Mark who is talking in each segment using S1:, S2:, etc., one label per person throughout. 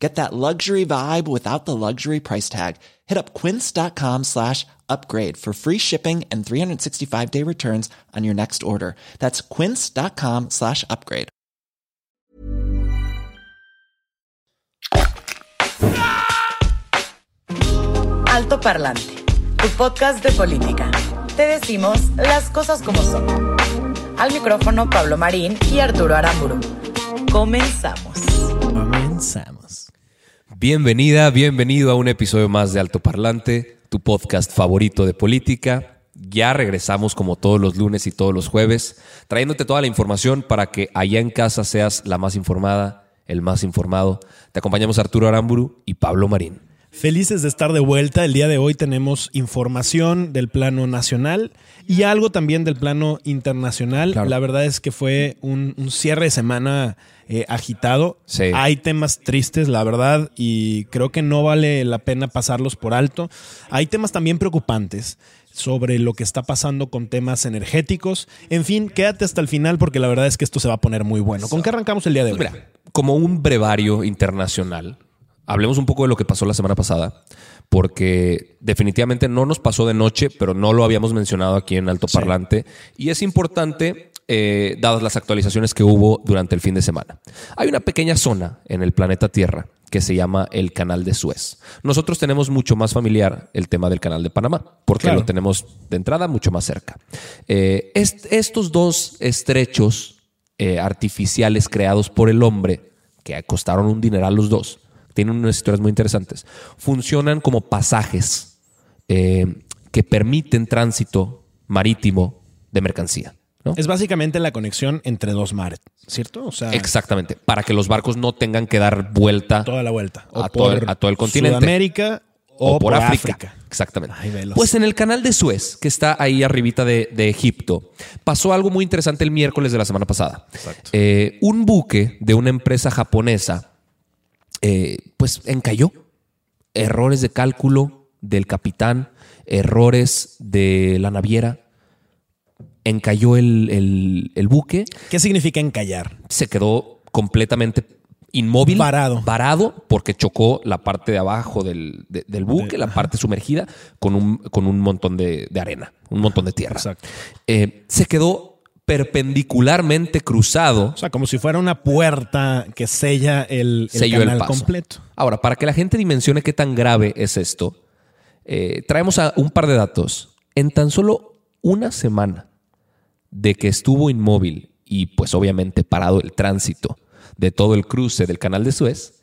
S1: Get that luxury vibe without the luxury price tag. Hit up quince.com slash upgrade for free shipping and 365 day returns on your next order. That's quince.com slash upgrade.
S2: Alto Parlante, tu podcast de política. Te decimos las cosas como son. Al micrófono Pablo Marín y Arturo Aramburu. Comenzamos.
S3: Comenzamos. Bienvenida, bienvenido a un episodio más de Alto Parlante, tu podcast favorito de política. Ya regresamos como todos los lunes y todos los jueves, trayéndote toda la información para que allá en casa seas la más informada, el más informado. Te acompañamos Arturo Aramburu y Pablo Marín.
S4: Felices de estar de vuelta. El día de hoy tenemos información del plano nacional y algo también del plano internacional.
S3: Claro.
S4: La verdad es que fue un, un cierre de semana eh, agitado.
S3: Sí.
S4: Hay temas tristes, la verdad, y creo que no vale la pena pasarlos por alto. Hay temas también preocupantes sobre lo que está pasando con temas energéticos. En fin, quédate hasta el final porque la verdad es que esto se va a poner muy bueno. ¿Con qué arrancamos el día de hoy?
S3: Mira, como un brevario internacional, hablemos un poco de lo que pasó la semana pasada, porque definitivamente no nos pasó de noche, pero no lo habíamos mencionado aquí en Alto Parlante, y es importante, eh, dadas las actualizaciones que hubo durante el fin de semana. Hay una pequeña zona en el planeta Tierra que se llama el Canal de Suez. Nosotros tenemos mucho más familiar el tema del Canal de Panamá, porque
S4: Claro.
S3: lo tenemos de entrada mucho más cerca. Eh, est- estos dos estrechos eh, artificiales creados por el hombre, que costaron un dineral los dos, tienen unas historias muy interesantes, funcionan como pasajes eh, que permiten tránsito marítimo de mercancía. ¿no?
S4: Es básicamente la conexión entre dos mares, ¿cierto? O sea,
S3: Exactamente, para que los barcos no tengan que dar vuelta
S4: toda la vuelta.
S3: a, todo, el- a todo el continente.
S4: Sudamérica o, por, África.
S3: Exactamente.
S4: Ay.
S3: Pues en el canal de Suez, que está ahí arribita de, de Egipto, pasó algo muy interesante el miércoles de la semana pasada. Eh, un buque de una empresa japonesa, eh, pues encalló. Errores de cálculo del capitán, errores de la naviera. Encalló el, el- el buque
S4: ¿Qué significa encallar?
S3: se quedó completamente inmóvil.
S4: Varado.
S3: Varado porque chocó la parte de abajo del, de- del buque, la parte sumergida, con un, con un montón de, de arena, un montón de tierra.
S4: Exacto.
S3: Eh, se quedó perpendicularmente cruzado.
S4: O sea, como si fuera una puerta que sella el, el
S3: selló el
S4: canal
S3: paso.
S4: completo.
S3: Ahora, para que la gente dimensione qué tan grave es esto, eh, traemos a un par de datos. En tan solo una semana de que estuvo inmóvil y pues obviamente parado el tránsito de todo el cruce del canal de Suez,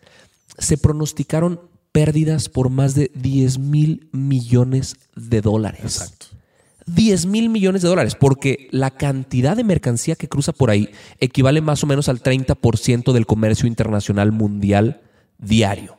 S3: se pronosticaron pérdidas por más de 10 mil millones de dólares.
S4: Exacto.
S3: 10 mil millones de dólares, porque la cantidad de mercancía que cruza por ahí equivale más o menos al 30% del comercio internacional mundial diario.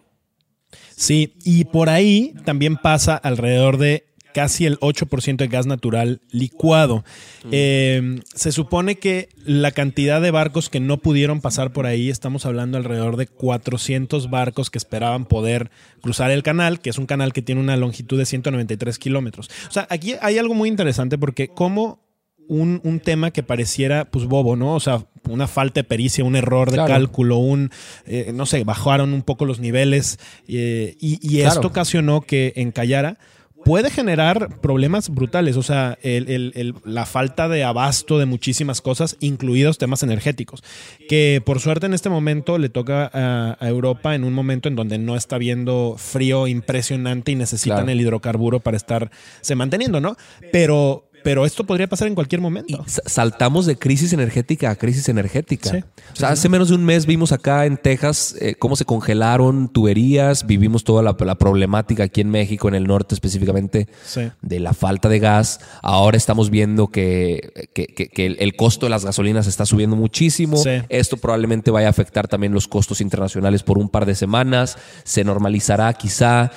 S4: Sí, y por ahí también pasa alrededor de casi el 8% de gas natural licuado. Eh, se supone que la cantidad de barcos que no pudieron pasar por ahí, estamos hablando alrededor de 400 barcos que esperaban poder cruzar el canal, que es un canal que tiene una longitud de 193 kilómetros. O sea, aquí hay algo muy interesante porque como un, un tema que pareciera pues bobo, ¿no? O sea, una falta de pericia, un error de
S3: Claro.
S4: cálculo, un, eh, no sé, bajaron un poco los niveles eh, y, y
S3: Claro.
S4: esto ocasionó que encallara puede generar problemas brutales, o sea, el- el- el- la falta de abasto de muchísimas cosas, incluidos temas energéticos, que por suerte en este momento le toca a, a Europa en un momento en donde no está viendo frío impresionante y necesitan
S3: Claro.
S4: el hidrocarburo para estarse manteniendo, ¿no? Pero, pero esto podría pasar en cualquier momento.
S3: sa- saltamos de crisis energética a crisis energética.
S4: Sí.
S3: O sea, hace menos de un mes vimos acá en Texas eh, cómo se congelaron tuberías, vivimos toda la, la problemática aquí en México, en el norte específicamente,
S4: Sí.
S3: de la falta de gas. Ahora estamos viendo que, que- que- que el, el costo de las gasolinas está subiendo muchísimo. Esto probablemente vaya a afectar también los costos internacionales por un par de semanas. Se normalizará quizá.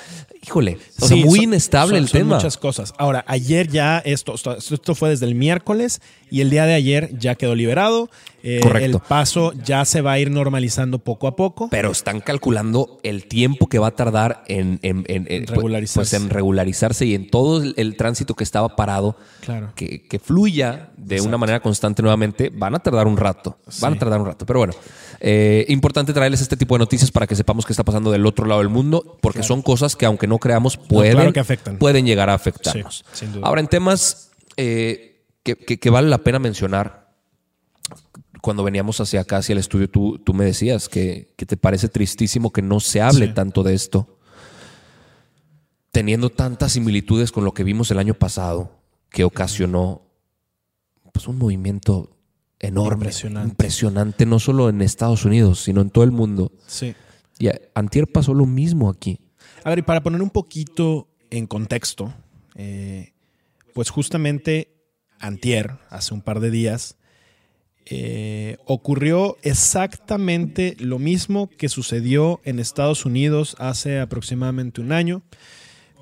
S3: Híjole, o sea, muy
S4: son-
S3: inestable
S4: son-
S3: el
S4: son
S3: tema.
S4: muchas cosas. Ahora, ayer ya esto, esto, esto fue desde el miércoles y el día de ayer ya quedó liberado. Eh,
S3: Correcto.
S4: El paso ya se va a ir normalizando poco a poco.
S3: Pero están calculando el tiempo que va a tardar en, en- en- en-
S4: Regularizarse.
S3: pues, en regularizarse y en todo el, el tránsito que estaba parado,
S4: Claro.
S3: que, que fluya de una manera constante nuevamente, van a tardar un rato. Van a tardar un rato. Pero bueno, eh, importante traerles este tipo de noticias para que sepamos qué está pasando del otro lado del mundo, porque son cosas que aunque no creamos, pueden,
S4: claro que afectan.
S3: pueden llegar a afectarnos.
S4: Sí, sin duda.
S3: Ahora, en temas eh, que, que- que vale la pena mencionar, cuando veníamos hacia acá, hacia el estudio, tú, tú me decías que, que te parece tristísimo que no se hable
S4: Sí.
S3: tanto de esto, teniendo tantas similitudes con lo que vimos el año pasado, que ocasionó pues, un movimiento enorme,
S4: Impresionante.
S3: impresionante, no solo en Estados Unidos, sino en todo el mundo.
S4: Sí.
S3: Y antier pasó lo mismo aquí.
S4: A ver, y para poner un poquito en contexto, eh, pues justamente antier, hace un par de días, eh, ocurrió exactamente lo mismo que sucedió en Estados Unidos hace aproximadamente un año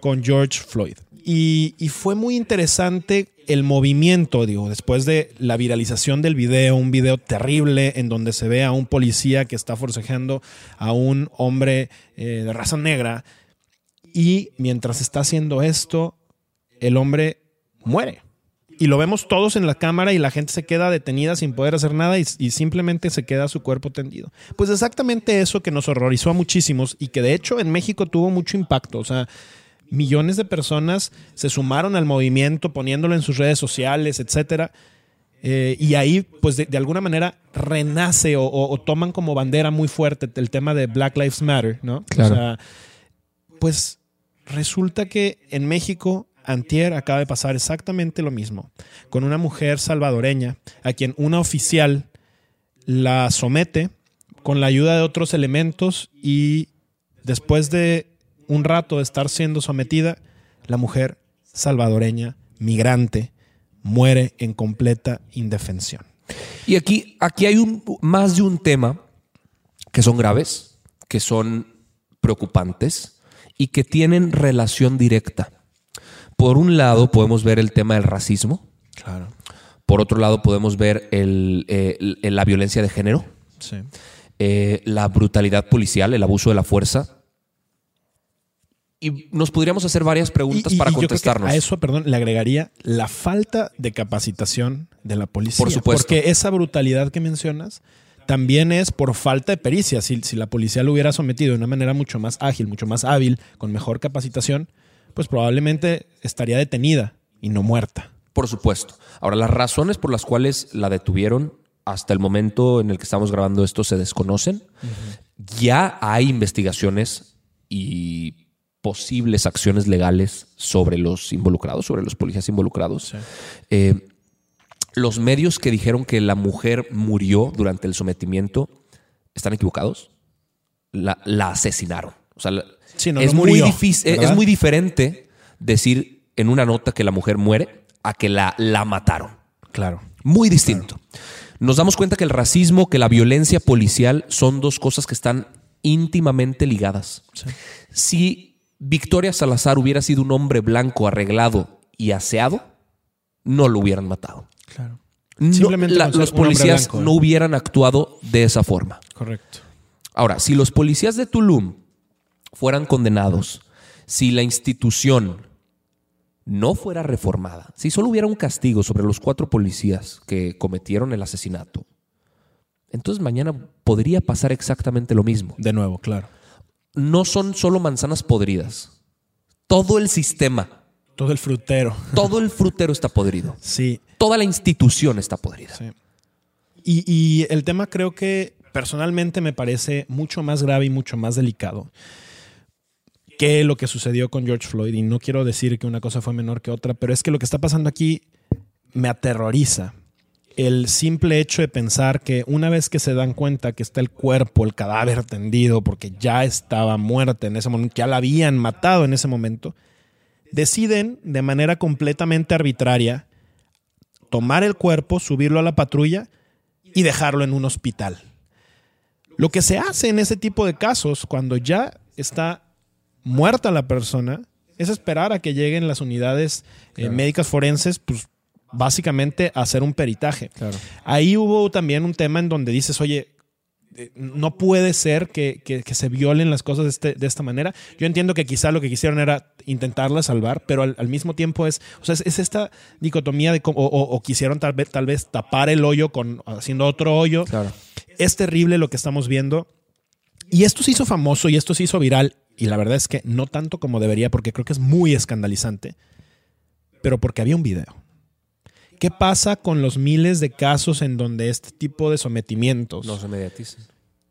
S4: con George Floyd. Y, fue muy interesante el movimiento, digo, después de la viralización del video, un video terrible en donde se ve a un policía que está forcejeando a un hombre eh, de raza negra y mientras está haciendo esto, el hombre muere. Y lo vemos todos en la cámara y la gente se queda detenida sin poder hacer nada y, y simplemente se queda su cuerpo tendido. Pues exactamente eso que nos horrorizó a muchísimos y que de hecho en México tuvo mucho impacto. O sea, millones de personas se sumaron al movimiento poniéndolo en sus redes sociales, etcétera. Eh, y ahí, pues de, de alguna manera renace o, o- o toman como bandera muy fuerte el tema de Black Lives Matter, ¿no?
S3: Claro.
S4: O sea, pues resulta que en México, antier acaba de pasar exactamente lo mismo, con una mujer salvadoreña a quien una oficial la somete con la ayuda de otros elementos y después de un rato de estar siendo sometida, la mujer salvadoreña, migrante, muere en completa indefensión.
S3: Y aquí, aquí hay un, más de un tema que son graves, que son preocupantes y que tienen relación directa. Por un lado podemos ver el tema del racismo,
S4: Claro.
S3: por otro lado podemos ver el, eh, el- la violencia de género,
S4: Sí.
S3: eh, la brutalidad policial, el abuso de la fuerza. Y nos podríamos hacer varias preguntas
S4: Y- y-
S3: para
S4: y yo creo que
S3: contestarnos.
S4: a eso, perdón, le agregaría la falta de capacitación de la policía.
S3: Por supuesto.
S4: Porque esa brutalidad que mencionas también es por falta de pericia. Si, si la policía lo hubiera sometido de una manera mucho más ágil, mucho más hábil, con mejor capacitación, pues probablemente estaría detenida y no muerta.
S3: Por supuesto. Ahora, las razones por las cuales la detuvieron hasta el momento en el que estamos grabando esto se desconocen. Ya hay investigaciones y posibles acciones legales sobre los involucrados, sobre los policías involucrados. Eh, los medios que dijeron que la mujer murió durante el sometimiento están equivocados. La, la asesinaron. O sea, la-
S4: Sí, no,
S3: es,
S4: no
S3: muy difícil, es muy diferente decir en una nota que la mujer muere a que la, la mataron.
S4: Claro.
S3: Muy distinto. Nos damos cuenta que el racismo, que la violencia policial son dos cosas que están íntimamente ligadas. Si Victoria Salazar hubiera sido un hombre blanco, arreglado y aseado, no lo hubieran matado.
S4: Claro.
S3: No, la- los policías
S4: blanco, ¿eh?
S3: no hubieran actuado de esa forma.
S4: Correcto.
S3: Ahora, si los policías de Tulum fueran condenados, si la institución no fuera reformada, si solo hubiera un castigo sobre los cuatro policías que cometieron el asesinato, entonces mañana podría pasar exactamente lo mismo.
S4: De nuevo, claro.
S3: No son solo manzanas podridas. Todo el sistema,
S4: Todo el frutero.
S3: todo el frutero está podrido.
S4: Sí.
S3: Toda la institución está podrida.
S4: Sí. Y, y el tema creo que personalmente me parece mucho más grave y mucho más delicado que lo que sucedió con George Floyd. Y no quiero decir que una cosa fue menor que otra, pero es que lo que está pasando aquí me aterroriza. El simple hecho de pensar que una vez que se dan cuenta que está el cuerpo, el cadáver tendido, porque ya estaba muerta en ese momento, ya la habían matado en ese momento, deciden de manera completamente arbitraria tomar el cuerpo, subirlo a la patrulla y dejarlo en un hospital. Lo que se hace en ese tipo de casos, cuando ya está muerta la persona, es esperar a que lleguen las unidades eh, médicas forenses, pues básicamente a hacer un peritaje. Ahí hubo también un tema en donde dices, oye, eh, no puede ser que, que- que se violen las cosas de, este- de esta manera. Yo entiendo que quizá lo que quisieron era intentarla salvar, pero al, al mismo tiempo es, o sea, es, es esta dicotomía de cómo- o, o- o quisieron tal vez, tal vez tapar el hoyo con haciendo otro hoyo.
S3: Claro.
S4: Es terrible lo que estamos viendo. Y esto se hizo famoso y esto se hizo viral. Y la verdad es que no tanto como debería, porque creo que es muy escandalizante, pero porque había un video. ¿Qué pasa con los miles de casos en donde este tipo de sometimientos
S3: No se mediaticen.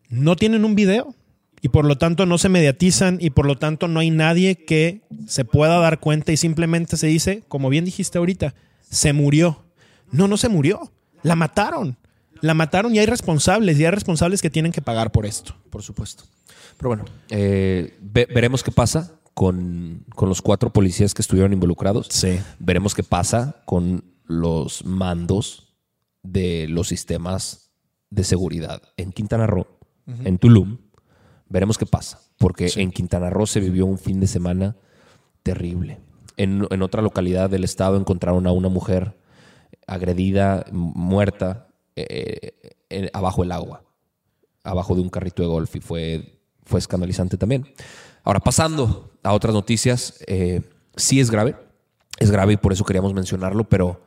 S4: no tienen un video? Y por lo tanto no se mediatizan y por lo tanto no hay nadie que se pueda dar cuenta y simplemente se dice, como bien dijiste ahorita, se murió. No, no se murió. La mataron. La mataron y hay responsables y hay responsables que tienen que pagar por esto.
S3: Por supuesto. Pero bueno, eh, ve- veremos qué pasa con, con los cuatro policías que estuvieron involucrados.
S4: Sí.
S3: Veremos qué pasa con los mandos de los sistemas de seguridad en Quintana Roo, en Tulum. Veremos qué pasa, porque en Quintana Roo se vivió un fin de semana terrible. En, en otra localidad del estado encontraron a una mujer agredida, muerta, eh, eh, abajo del agua, abajo de un carrito de golf y fue, fue escandalizante también. Ahora, pasando a otras noticias, eh, sí es grave, es grave y por eso queríamos mencionarlo, pero,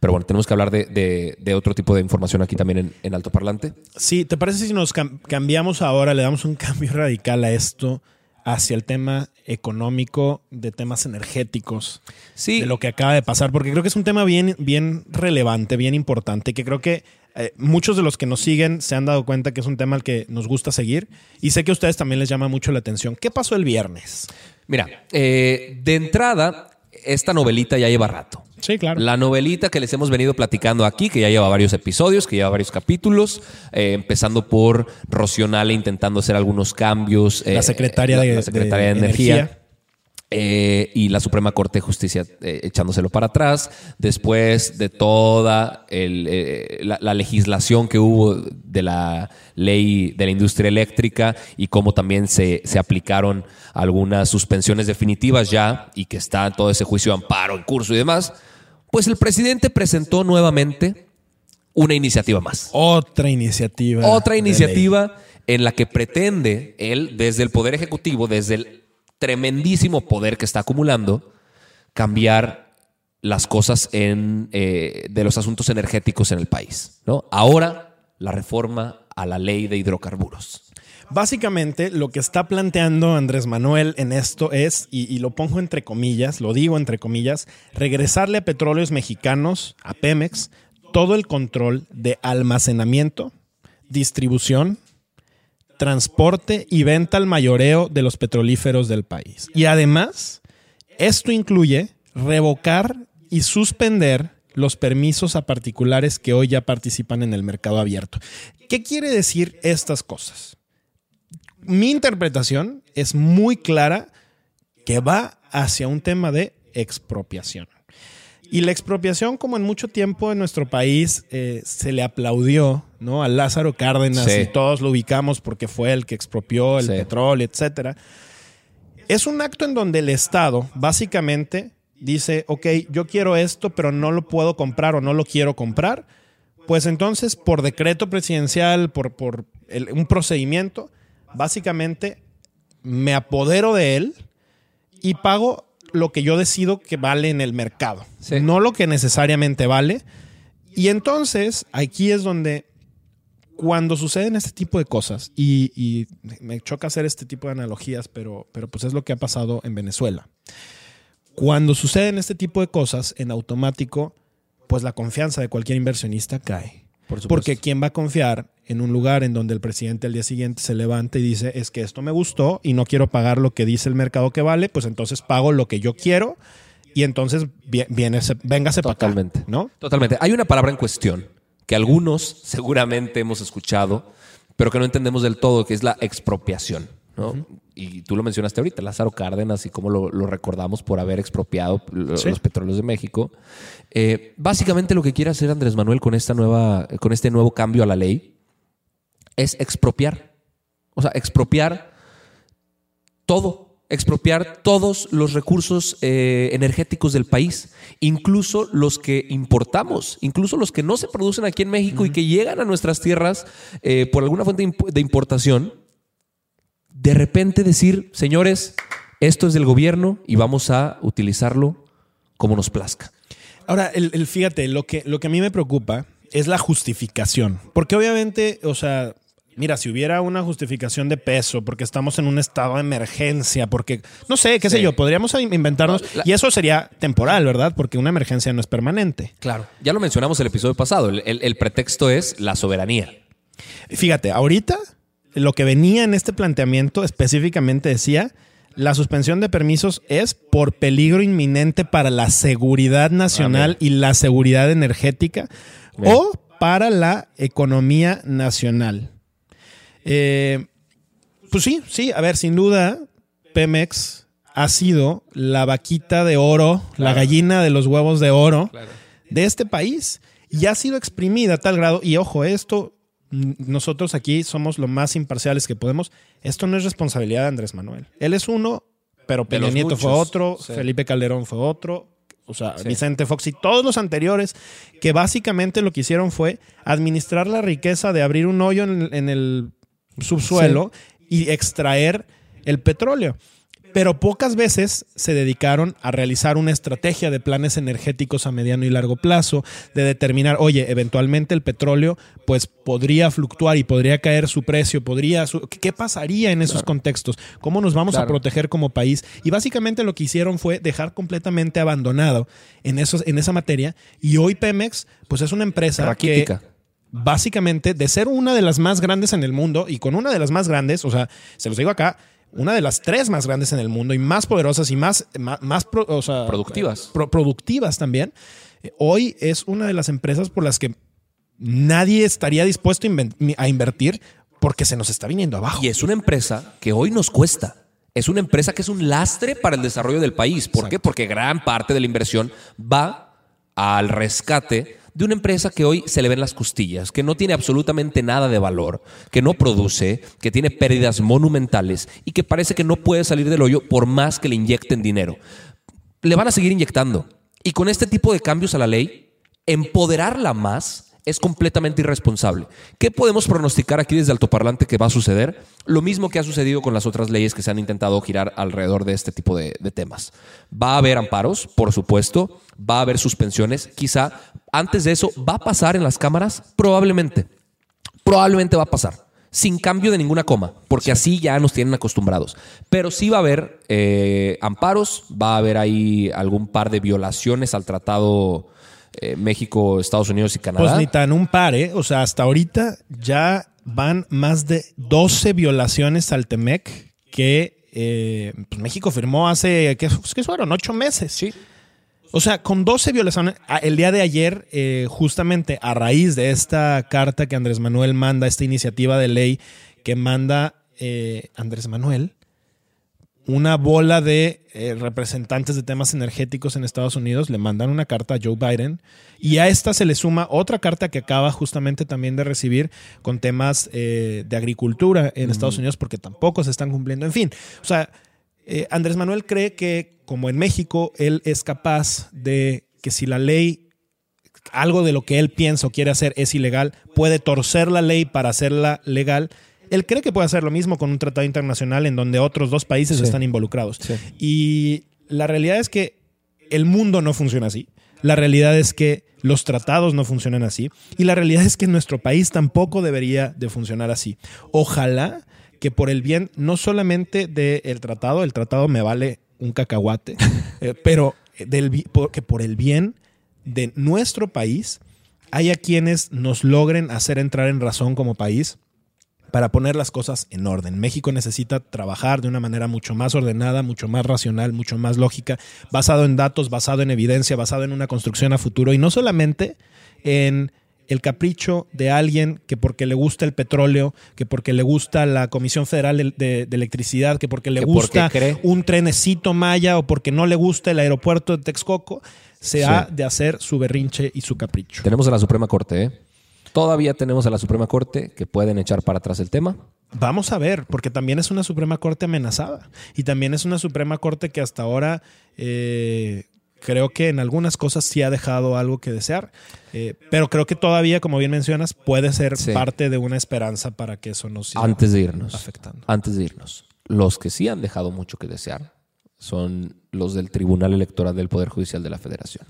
S3: pero bueno, tenemos que hablar de, otro tipo de información aquí también en, alto parlante.
S4: Sí, ¿te parece si nos cam- cambiamos ahora, le damos un cambio radical a esto hacia el tema económico, de temas energéticos,
S3: Sí,
S4: de lo que acaba de pasar? Porque creo que es un tema bien, bien relevante, bien importante, que creo que eh, muchos de los que nos siguen se han dado cuenta que es un tema al que nos gusta seguir y sé que a ustedes también les llama mucho la atención. ¿Qué pasó el viernes?
S3: mira, eh, de entrada, esta novelita ya lleva rato.
S4: Sí, claro.
S3: La novelita que les hemos venido platicando aquí, que ya lleva varios episodios, que lleva varios capítulos, eh, empezando por Rocionale intentando hacer algunos cambios. eh,
S4: La secretaria
S3: la-
S4: de-
S3: la secretaria de,
S4: de
S3: Energía. Eh, y la Suprema Corte de Justicia eh, echándoselo para atrás, después de toda el, eh, la, la legislación que hubo de la ley de la industria eléctrica y cómo también se, se aplicaron algunas suspensiones definitivas ya y que está todo ese juicio de amparo en curso y demás, pues el presidente presentó nuevamente una iniciativa más.
S4: Otra iniciativa.
S3: Otra iniciativa en la que pretende él, desde el Poder Ejecutivo, desde el tremendísimo poder que está acumulando, cambiar las cosas en, eh, de los asuntos energéticos en el país. ¿no? Ahora, la reforma a la ley de hidrocarburos.
S4: Básicamente, lo que está planteando Andrés Manuel en esto es, y, y lo pongo entre comillas, lo digo entre comillas, regresarle a petróleos mexicanos, a Pemex, todo el control de almacenamiento, distribución, transporte y venta al mayoreo de los petrolíferos del país. Y además, esto incluye revocar y suspender los permisos a particulares que hoy ya participan en el mercado abierto. ¿Qué quiere decir estas cosas? Mi interpretación es muy clara que va hacia un tema de expropiación. Y la expropiación, como en mucho tiempo en nuestro país eh, se le aplaudió ¿no? a Lázaro Cárdenas
S3: Sí.
S4: y todos lo ubicamos porque fue el que expropió el
S3: Sí.
S4: petróleo, etcétera. Es un acto en donde el Estado básicamente dice, ok, yo quiero esto, pero no lo puedo comprar o no lo quiero comprar. Pues entonces, por decreto presidencial, por, por el- un procedimiento, básicamente me apodero de él y pago lo que yo decido que vale en el mercado,
S3: Sí.
S4: no lo que necesariamente vale. Y entonces, aquí es donde cuando suceden este tipo de cosas, y, y me choca hacer este tipo de analogías, pero, pero pues es lo que ha pasado en Venezuela. Cuando suceden este tipo de cosas, en automático, pues la confianza de cualquier inversionista cae.
S3: Por.
S4: Porque ¿quién va a confiar en un lugar en donde el presidente al día siguiente se levanta y dice, es que esto me gustó y no quiero pagar lo que dice el mercado que vale, pues entonces pago lo que yo quiero y entonces vi- viene, véngase para acá,
S3: Totalmente.
S4: ¿no?
S3: Totalmente. Hay una palabra en cuestión que algunos seguramente hemos escuchado, pero que no entendemos del todo, que es la expropiación. ¿no? Y tú lo mencionaste ahorita, Lázaro Cárdenas, y cómo lo, lo recordamos por haber expropiado
S4: Sí.
S3: los petróleos de México. Eh, básicamente lo que quiere hacer Andrés Manuel con, esta nueva, con este nuevo cambio a la ley es expropiar. O sea, expropiar todo expropiar todos los recursos eh, energéticos del país, incluso los que importamos, incluso los que no se producen aquí en México y que llegan a nuestras tierras eh, por alguna fuente de importación, de repente decir, señores, esto es del gobierno y vamos a utilizarlo como nos plazca.
S4: Ahora, el, fíjate, lo que, lo que a mí me preocupa es la justificación, porque obviamente, o sea, mira, si hubiera una justificación de peso, porque estamos en un estado de emergencia, porque, no sé, qué sé yo, podríamos inventarnos, y eso sería temporal, ¿verdad? Porque una emergencia no es permanente.
S3: Claro, ya lo mencionamos el episodio pasado, el, pretexto es la soberanía.
S4: Fíjate, ahorita lo que venía en este planteamiento específicamente decía, la suspensión de permisos es por peligro inminente para la seguridad nacional y la seguridad energética o para la economía nacional. Eh, pues sí, sí, a ver, sin duda, Pemex ha sido la vaquita de oro, la gallina de los huevos de oro de este país y ha sido exprimida a tal grado, y ojo, esto nosotros aquí somos lo más imparciales que podemos, esto no es responsabilidad de Andrés Manuel. Él es uno, pero Peña Nieto fue otro, Felipe Calderón fue otro, o sea, Vicente Fox y todos los anteriores, que básicamente lo que hicieron fue administrar la riqueza de abrir un hoyo en el subsuelo y extraer el petróleo. Pero pocas veces se dedicaron a realizar una estrategia de planes energéticos a mediano y largo plazo, de determinar, oye, eventualmente el petróleo pues podría fluctuar y podría caer su precio, podría... ¿Qué pasaría en esos contextos? ¿Cómo nos vamos a proteger como país? Y básicamente lo que hicieron fue dejar completamente abandonado en, esos, en esa materia y hoy Pemex pues es una empresa que básicamente de ser una de las más grandes en el mundo y con una de las más grandes, o sea, se los digo acá, una de las tres más grandes en el mundo y más poderosas y más, más,
S3: productivas.
S4: productivas también, eh, hoy es una de las empresas por las que nadie estaría dispuesto a invertir porque se nos está viniendo abajo.
S3: Y es una empresa que hoy nos cuesta. Es una empresa que es un lastre para el desarrollo del país. ¿Por qué? Porque gran parte de la inversión va al rescate de una empresa que hoy se le ven las costillas, que no tiene absolutamente nada de valor, que no produce, que tiene pérdidas monumentales y que parece que no puede salir del hoyo por más que le inyecten dinero. Le van a seguir inyectando. Y con este tipo de cambios a la ley, empoderarla más es completamente irresponsable. ¿Qué podemos pronosticar aquí desde Altoparlante que va a suceder? Lo mismo que ha sucedido con las otras leyes que se han intentado girar alrededor de este tipo de, temas. Va a haber amparos, por supuesto, va a haber suspensiones, quizá antes de eso, ¿va a pasar en las cámaras? Probablemente. Probablemente va a pasar sin cambio de ninguna coma, porque así ya nos tienen acostumbrados. Pero sí va a haber eh, amparos, va a haber ahí algún par de violaciones al tratado eh, México, Estados Unidos y Canadá.
S4: Pues ni tan un par, ¿eh? O sea, hasta ahorita ya van más de 12 violaciones al TEMEC que eh, pues México firmó hace, ¿qué, ¿qué fueron? Ocho meses.
S3: Sí.
S4: O sea, con 12 violaciones, el día de ayer, justamente a raíz de esta carta que Andrés Manuel manda, esta iniciativa de ley que manda Andrés Manuel, una bola de eh, representantes de temas energéticos en Estados Unidos le mandan una carta a Joe Biden y a esta se le suma otra carta que acaba justamente también de recibir con temas eh, de agricultura en Estados Unidos porque tampoco se están cumpliendo. En fin, o sea, eh, Andrés Manuel cree que como en México él es capaz de que si la ley algo de lo que él piensa o quiere hacer es ilegal, puede torcer la ley para hacerla legal él cree que puede hacer lo mismo con un tratado internacional en donde otros dos países están involucrados. Y la realidad es que el mundo no funciona así. La realidad es que los tratados no funcionan así. Y la realidad es que nuestro país tampoco debería de funcionar así. Ojalá que por el bien no solamente del tratado, el tratado me vale un cacahuate, eh, pero del, que por el bien de nuestro país haya quienes nos logren hacer entrar en razón como país para poner las cosas en orden. México necesita trabajar de una manera mucho más ordenada, mucho más racional, mucho más lógica, basado en datos, basado en evidencia, basado en una construcción a futuro y no solamente en el capricho de alguien que porque le gusta el petróleo, que porque le gusta la Comisión Federal de, Electricidad, que porque le gusta un trenecito maya o porque no le gusta el aeropuerto de Texcoco, se ha de hacer su berrinche y su capricho.
S3: Tenemos a la Suprema Corte, ¿eh? Todavía tenemos a la Suprema Corte que pueden echar para atrás el tema.
S4: Vamos a ver, porque también es una Suprema Corte amenazada y también es una Suprema Corte que hasta ahora eh, creo que en algunas cosas sí ha dejado algo que desear, eh, pero creo que todavía, como bien mencionas, puede ser
S3: Sí.
S4: parte de una esperanza para que eso no siga
S3: Antes de irnos.
S4: afectando.
S3: Antes de irnos. Los que sí han dejado mucho que desear son los del Tribunal Electoral del Poder Judicial de la Federación.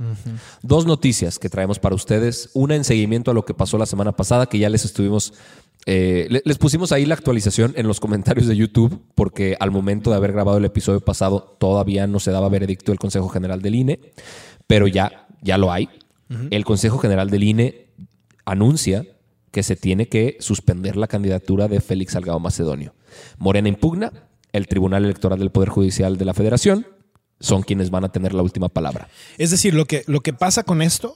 S3: Dos noticias que traemos para ustedes. Una en seguimiento a lo que pasó la semana pasada, que ya les estuvimos. eh, le- les pusimos ahí la actualización en los comentarios de YouTube, porque al momento de haber grabado el episodio pasado todavía no se daba veredicto del Consejo General del INE, pero ya, ya lo hay. El Consejo General del INE anuncia que se tiene que suspender la candidatura de Félix Salgado Macedonio. Morena impugna, el Tribunal Electoral del Poder Judicial de la Federación son quienes van a tener la última palabra.
S4: Es decir, lo que, lo que pasa con esto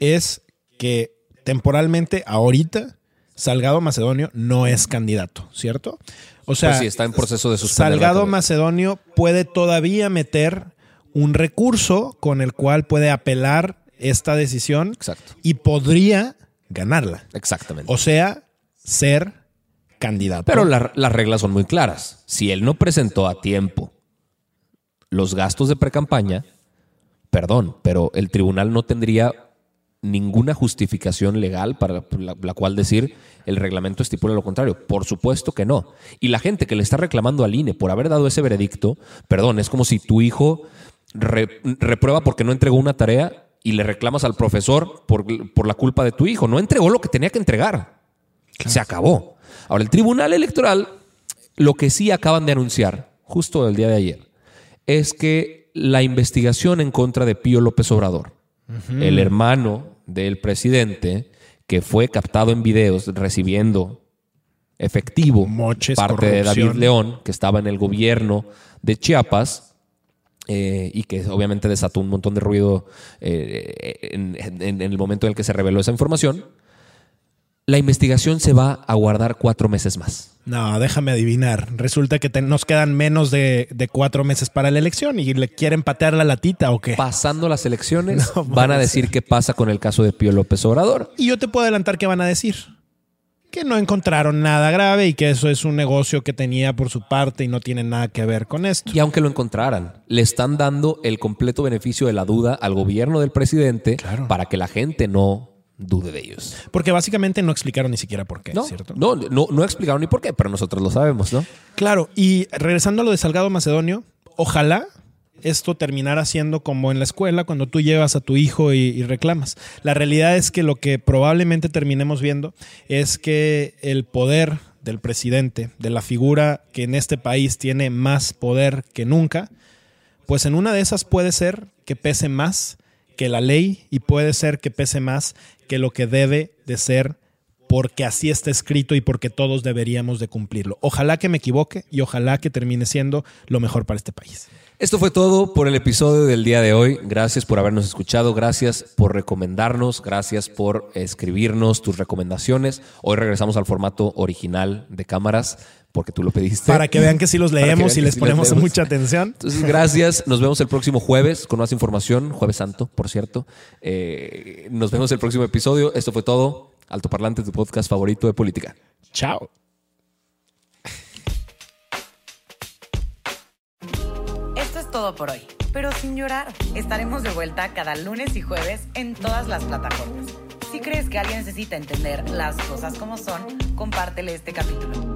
S4: es que temporalmente, ahorita, Salgado Macedonio no es candidato, ¿cierto? O sea,
S3: Pues sí, está en proceso de
S4: Salgado. Macedonio puede todavía meter un recurso con el cual puede apelar esta decisión
S3: Exacto.
S4: y podría ganarla.
S3: Exactamente.
S4: O sea, ser candidato.
S3: Pero la- las reglas son muy claras. Si él no presentó a tiempo los gastos de precampaña, perdón, pero el tribunal no tendría ninguna justificación legal para la, la cual decir el reglamento estipula lo contrario. Por supuesto que no. Y la gente que le está reclamando al INE por haber dado ese veredicto, perdón, es como si tu hijo re- reprueba porque no entregó una tarea y le reclamas al profesor por, por la culpa de tu hijo. No entregó lo que tenía que entregar. Se acabó. Ahora, el Tribunal Electoral, lo que sí acaban de anunciar, justo el día de ayer, es que la investigación en contra de Pío López Obrador, el hermano del presidente, que fue captado en videos recibiendo efectivo
S4: Moches,
S3: parte de David. León, que estaba en el gobierno de Chiapas, eh, y que obviamente desató un montón de ruido eh, en, en- en el momento en el que se reveló esa información. La investigación se va a guardar cuatro meses más.
S4: No, déjame adivinar. Resulta que te- nos quedan menos de, de cuatro meses para la elección y le quieren patear la latita o qué.
S3: Pasando las elecciones,
S4: No
S3: van a decir qué pasa con el caso de Pío López Obrador.
S4: Y yo te puedo adelantar qué van a decir. Que no encontraron nada grave y que eso es un negocio que tenía por su parte y no tiene nada que ver con esto.
S3: Y aunque lo encontraran, le están dando el completo beneficio de la duda al gobierno del presidente
S4: Claro.
S3: para que la gente no dude de ellos.
S4: Porque básicamente no explicaron ni siquiera por qué,
S3: No,
S4: ¿cierto?
S3: no, no, no explicaron ni por qué, pero nosotros lo sabemos, ¿no?
S4: Claro, y regresando a lo de Salgado Macedonio, ojalá esto terminara siendo como en la escuela cuando tú llevas a tu hijo y, y reclamas. La realidad es que lo que probablemente terminemos viendo es que el poder del presidente, de la figura que en este país tiene más poder que nunca, pues en una de esas puede ser que pese más que la ley y puede ser que pese más que lo que debe de ser porque así está escrito y porque todos deberíamos de cumplirlo. Ojalá que me equivoque y ojalá que termine siendo lo mejor para este país.
S3: Esto fue todo por el episodio del día de hoy. Gracias por habernos escuchado, gracias por recomendarnos, gracias por escribirnos tus recomendaciones. Hoy regresamos al formato original de cámaras porque tú lo pediste.
S4: Para que vean que sí los leemos y les
S3: sí
S4: ponemos
S3: leemos.
S4: mucha atención.
S3: Entonces, gracias. Nos vemos el próximo jueves con más información. Jueves Santo, por cierto. Eh, nos vemos el próximo episodio. Esto fue todo. Alto Parlante, tu podcast favorito de política.
S4: Chao.
S2: Esto es todo por hoy, pero sin llorar. Estaremos de vuelta cada lunes y jueves en todas las plataformas. Si crees que alguien necesita entender las cosas como son, compártele este capítulo.